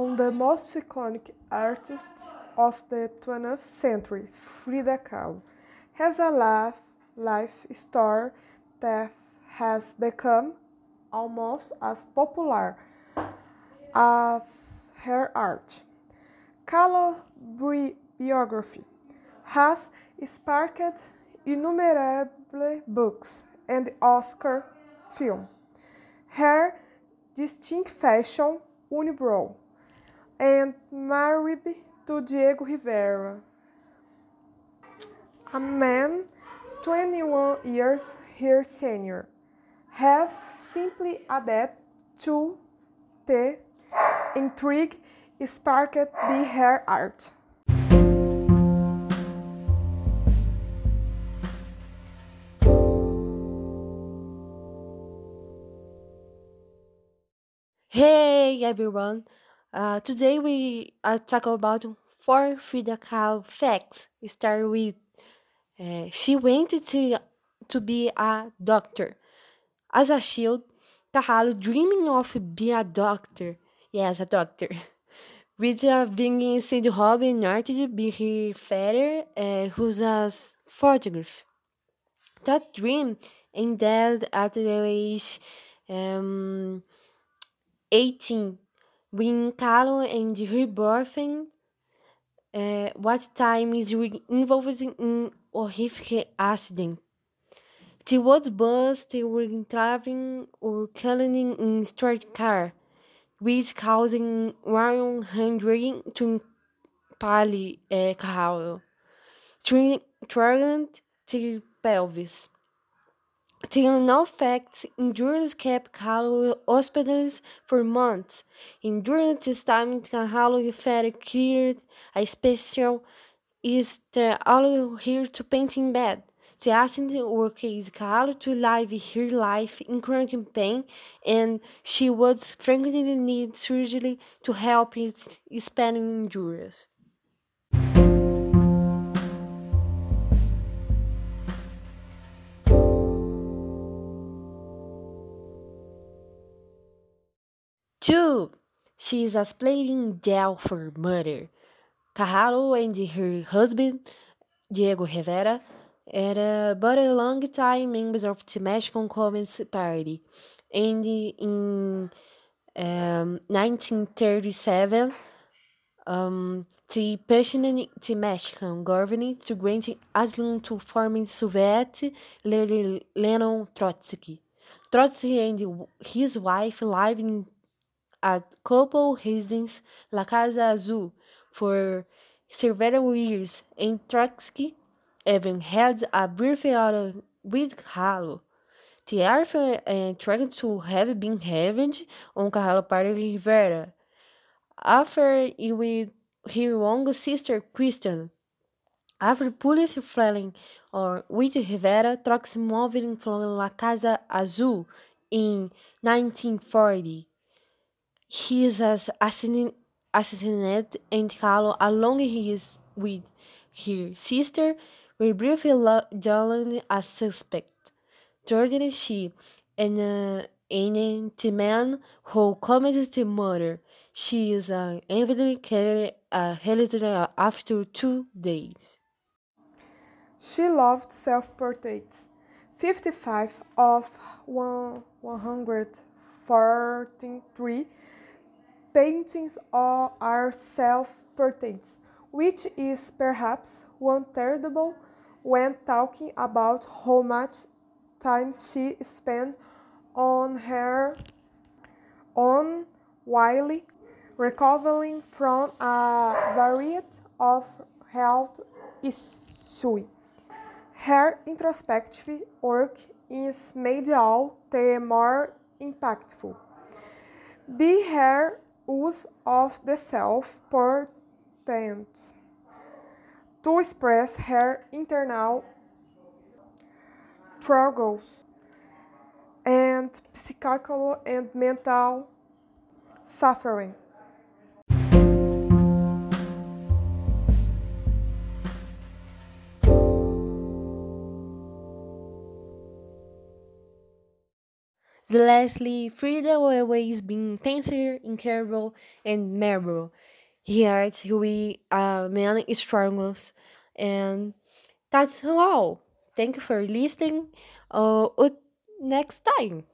on the most iconic artists of the 20th century, Frida Kahlo, has a life, life story that has become almost as popular as her art. Kahlo's biography has sparked innumerable books and Oscar film. Her distinct fashion unibrow and married to Diego Rivera, a man 21 years her senior, have simply added to the intrigue sparked by her art. Hey everyone! Uh, today we uh, talk about four Frida Kahlo facts. We start with uh, she wanted to to be a doctor. As a child, Kahlo dreaming of being a doctor. Yes, a doctor. With uh, being Sid Robin Artist be her father, uh, who's a photographer. That dream ended at the age um, 18 when Kahlo and boyfriend uh, what time is involved in horrific accident. Was bus they were driving or killing in street car, which causing 100 to impale uh, triggering the pelvis. Till no facts endurance kept Calloway hospitals for months. During this time, Calloway felt cleared, a special is the all here to paint in bed. The accident work is Calloway to live her life in chronic pain, and she would frankly need surgery to help it expanding injuries. 2. She is explaining jail for murder. Carraro and her husband, Diego Rivera, era but a long time members of the Mexican Communist Party. And in um, 1937, um, the passionate the Mexican government to grant asylum to former Soviet Lenin Trotsky. Trotsky and his wife lived in at couple residence La Casa Azul for several years, and Trotsky even had a brief auto with Kahlo. The Arthur uh, tried to have been revenge on Kahlo Party Rivera. After with her younger sister Kristen. After police flailing or with Rivera, Trotsky moved from La Casa Azul in 1940 he is assassinated and Kahlo, along with her sister, were briefly joined as suspect. Thirdly, she and uh, the man who committed the murder. She is uh, evidently carried uh, released after two days. She loved self-portraits. 55 of 143 paintings are self-portraits, which is perhaps wonderful when talking about how much time she spent on her own while recovering from a variety of health issues. Her introspective work is made all the more impactful. Be her use of the self-portent to express her internal struggles and psychical and mental suffering. Lastly, Frida always be tenser, incurable, and memorable. Here we uh, many struggles, and that's all. Thank you for listening. Uh, next time.